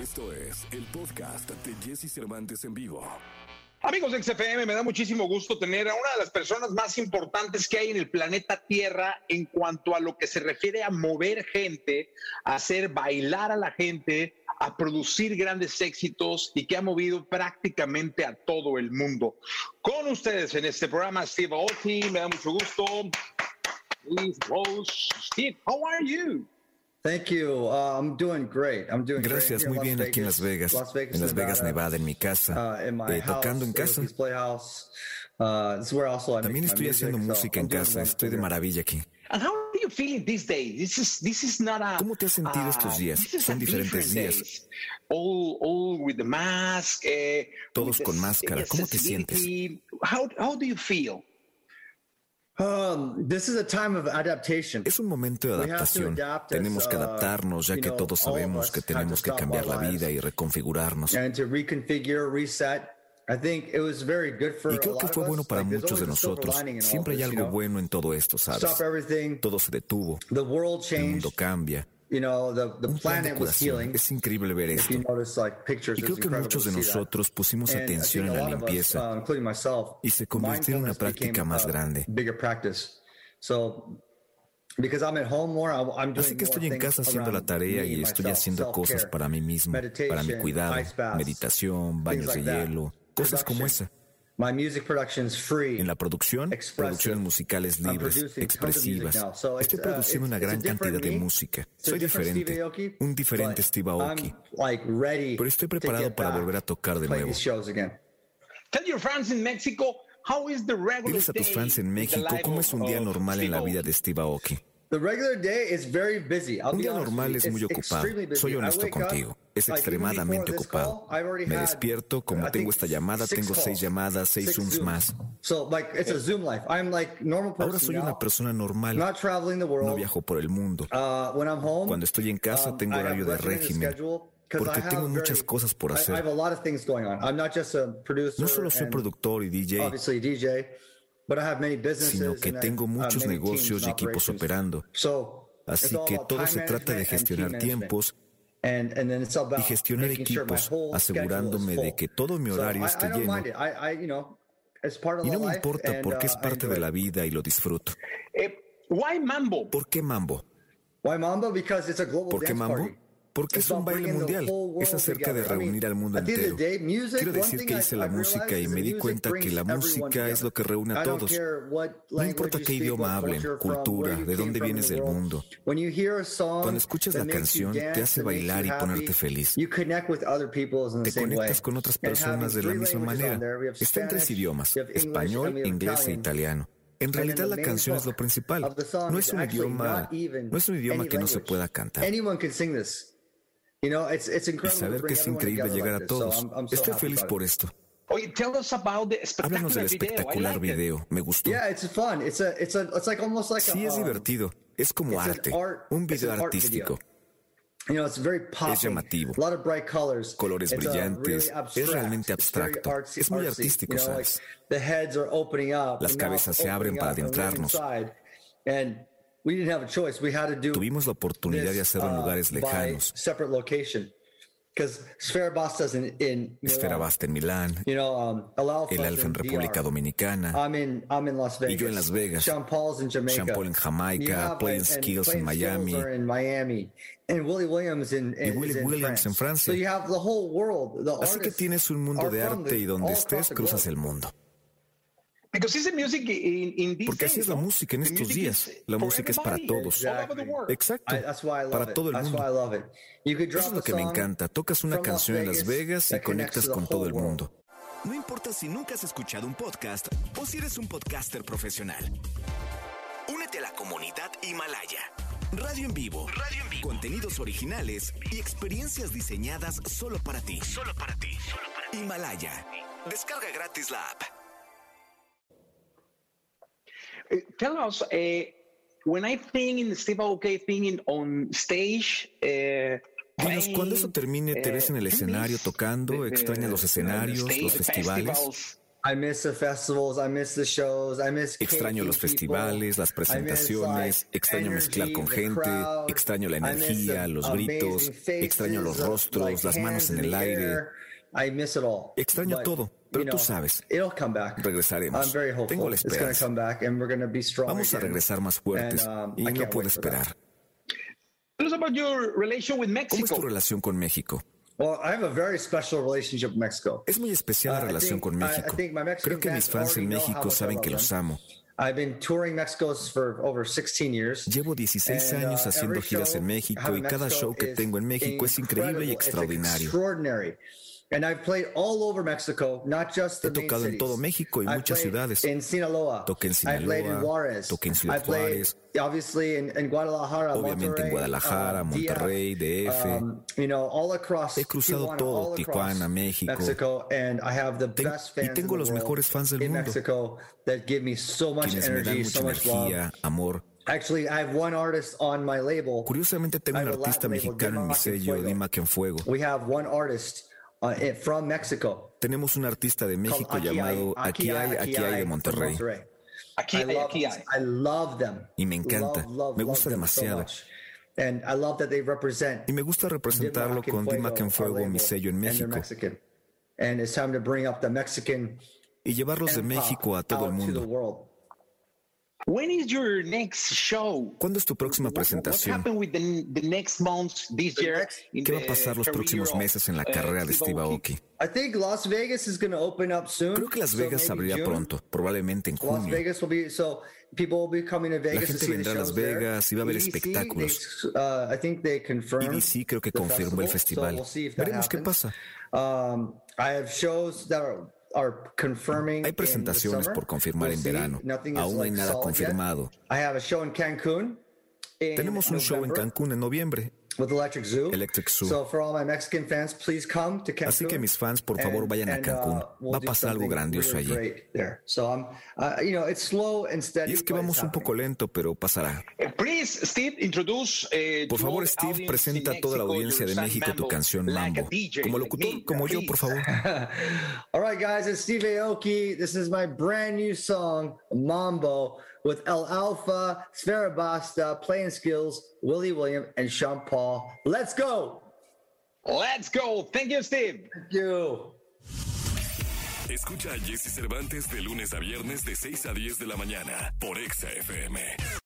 Esto es el podcast de Jesse Cervantes en vivo. Amigos de XFM, me da muchísimo gusto tener a una de las personas más importantes que hay en el planeta Tierra en cuanto a lo que se refiere a mover gente, a hacer bailar a la gente, a producir grandes éxitos y que ha movido prácticamente a todo el mundo. Con ustedes en este programa, Steve Aoki, me da mucho gusto. Please, Rose. Steve, how are you? Thank you. Uh, I'm doing great. I'm doing Gracias, great. muy bien aquí en Las Vegas, en Las Vegas, Nevada, en mi casa, Uh, in my eh, tocando en house, casa. Uh, this is where also I También estoy music, haciendo so música en I'm doing casa, estoy de maravilla aquí. And how are you feeling these days? This is this is not a. ¿Cómo te has sentido uh, estos días? Son diferentes días. All all with the mask. eh, Todos with the con máscara. ¿Cómo te accessibility. How how do you feel? Um, this is a time of adaptation. Es un momento de adaptación. Tenemos que uh, adaptarnos ya que know, todos sabemos que have to tenemos que cambiar la vida y reconfigurarnos. and to reconfigure, reset. I think it was very good for Y creo que fue bueno para muchos de nosotros. Siempre hay algo bueno en todo esto, ¿sabes? Todo se detuvo. The world El mundo cambia. You know, the, the Un plan de curación. healing. Es increíble ver esto. you notice, like pictures, Y creo que muchos de nosotros pusimos atención en la lot of us, limpieza uh, y se convirtió en una práctica más a grande. Bigger practice. So, because I'm at home more, I- I'm doing Así que more estoy en casa haciendo la tarea y estoy myself, haciendo cosas para mí mismo, para mi meditation, cuidado, meditación, baños de hielo, cosas como esa. My music production's free. En la producción, Expressive. producciones musicales libres, expresivas. Estoy uh, produciendo it's- una gran cantidad de música. Soy diferente, Aoki, un diferente Steve Aoki. I'm, like, ready Pero estoy to preparado get para volver a tocar de nuevo. these shows again. Tell your fans in Mexico how is the regular Diles a tus day fans en México life cómo es un día of normal en la vida de Steve Aoki. The regular day is very busy. I'll Un día normal es muy ocupado. Soy honesto contigo. Es extremadamente ocupado. Me despierto, como tengo esta llamada, tengo seis llamadas, seis Zooms más. Person Ahora soy una persona normal. Not traveling the world. No viajo por el mundo. Uh, when I'm home, Cuando estoy en casa um, tengo horario de régimen, porque tengo muchas cosas por hacer. No solo soy productor y DJ, obviously DJ, but I have many businesses. sino que and I tengo have muchos many teams negocios y equipos operando. So, it's Así all que about todo se trata de management and team gestionar tiempos y gestionar making sure my equipos, whole asegurándome schedule is de que todo mi horario I- esté lleno. Y no me life, importa and, porque uh, es I parte de la vida y lo disfruto. Eh, why mambo? ¿Por qué mambo? Why Mambo? Because it's a global ¿Por qué dance mambo? Porque es un baile mundial. Es acerca de reunir al mundo entero. Quiero decir que hice la música y me di cuenta que la música es lo que reúne a todos. No importa qué idioma hablen, cultura, de dónde vienes del mundo. When you hear a song Cuando escuchas la canción, te hace bailar y ponerte feliz. You connect with other people in the Te conectas con otras personas de la misma manera. Está en tres idiomas, español, inglés e Italian. italiano. En realidad la canción es lo principal. No es un idioma, no es un idioma que no se pueda cantar. Y incredible to saber que es increíble llegar like a todos. Estoy happy feliz por esto. Oye, tell us about the Háblanos spectacular del espectacular video. Me gustó. Yeah, it's fun. It's a, it's a, it's like almost like Sí, a, es divertido. Es como arte. art- Un it's video artístico. video. You know, it's very popping. llamativo. A lot of bright colors. Colores It's, uh, brillantes. really Es abstract. realmente It's very abstracto. artsy, Es muy artístico, You know, like, ¿sabes? the heads are opening up. Las the cabezas se abren opening para adentrarnos. Inside. And we didn't have a choice. We had to do Tuvimos la oportunidad de hacerlo en uh, lugares lejanos. separate location. Because Sfera Basta's in, in Esfera Milan. Basta en Milán, um, El Alfa en. República Dominicana. Y yo en Las Vegas. Sean Paul en Jamaica, and Skills en Miami. And Willie Williams en Francia. Así que tienes un mundo de arte y donde estés cruzas el mundo. Because it's the music in, in these Porque así days, es la música en estos music días. is La for música es para todos. all over the world. Exacto. I, that's why I love Para it. todo el That's why I mundo. love it. You could drop Eso es lo a que me song encanta. Tocas una canción en Las Vegas y conectas con todo whole el world. mundo. No importa si nunca has escuchado un podcast o si eres un podcaster profesional. Únete a la comunidad Himalaya. Radio en vivo. Radio en vivo. Contenidos originales y experiencias diseñadas solo para ti. Solo para ti. Solo para ti. Himalaya. Descarga gratis la app. Uh, tell us, uh, when I think in Steve Aoki thinking on stage, uh, Dinos, cuando eso termine, te eh, ves en el escenario tocando, extrañas los escenarios, stage, los festivales. I miss the festivals, I miss the shows, I miss extraño los festivales, las presentaciones, extraño mezclar con gente, extraño la energía, los gritos, extraño los rostros, las manos en el aire. Extraño todo, pero tú sabes, regresaremos. Tengo la esperanza. Vamos a regresar más fuertes um, y no puedo esperar. ¿Cómo es tu relación con México? Es muy especial la uh, relación con México. Creo que mis fans en México saben que los amo. Llevo 16 años uh, haciendo giras en México y cada show que tengo en México es increíble y extraordinario. And I've played all over Mexico, not just the He tocado en todo México y muchas ciudades. In Sinaloa. Toqué en Sinaloa. Toqué en Ciudad Juárez. Obviously in, in Guadalajara, Obviamente en Guadalajara, um, Monterrey, DF. Um, you know, all across He cruzado Tijuana, todo, Tijuana, México. Mexico, and I have the Ten, best fans y tengo los mejores fans del mundo. Mexico that give me so much Quienes energy, me dan mucha so much energía, love. amor. Actually, I have one artist on my label. Curiosamente tengo un artista mexicano en mi sello, Dima Fuego. Uh, from Mexico. Tenemos un artista de México llamado Aquí hay, Aquí hay de Monterrey. Aquí hay, Aquí hay. I love them. Y me encanta, me gusta demasiado. And I love that they represent y me gusta representarlo con Dimac en Fuego, mi sello en México. And it's time to bring up the Mexican y llevarlos de México a todo el mundo. When is your next show? ¿Cuándo es tu próxima presentación? ¿Qué va a pasar los próximos meses en la uh, carrera de Steve Aoki? Creo que Las Vegas abrirá pronto, probablemente en junio. La gente vendrá a Las Vegas y va a haber espectáculos. EDC uh, creo que confirmó el festival. Veremos qué pasa. Um, I have shows that are hay presentaciones por confirmar en verano. Aún no hay nada confirmado. Tenemos un show en Cancún en noviembre with Electric Zoo. Electric Zoo. So for all my Mexican fans, please come to Cancun. Así que mis fans, por favor, vayan a Cancún. Uh, we'll Va a pasar algo grandioso allí. So um, uh, you know, it's slow and steady, y es que vamos un poco lento, pero pasará. Uh, please, Steve, introduce, uh, por favor, Steve, presenta a toda la audiencia de México tu canción Mambo. Como locutor, como yo, por favor. all right, guys, it's Steve Aoki. This is my brand new song, Mambo. With El Alpha, Sfera Basta, Playing Skills, Willie William, and Sean Paul. Let's go! Let's go! Thank you, Steve. Thank you. Escucha a Jesse Cervantes de lunes a viernes de 6 a 10 de la mañana por Exa FM.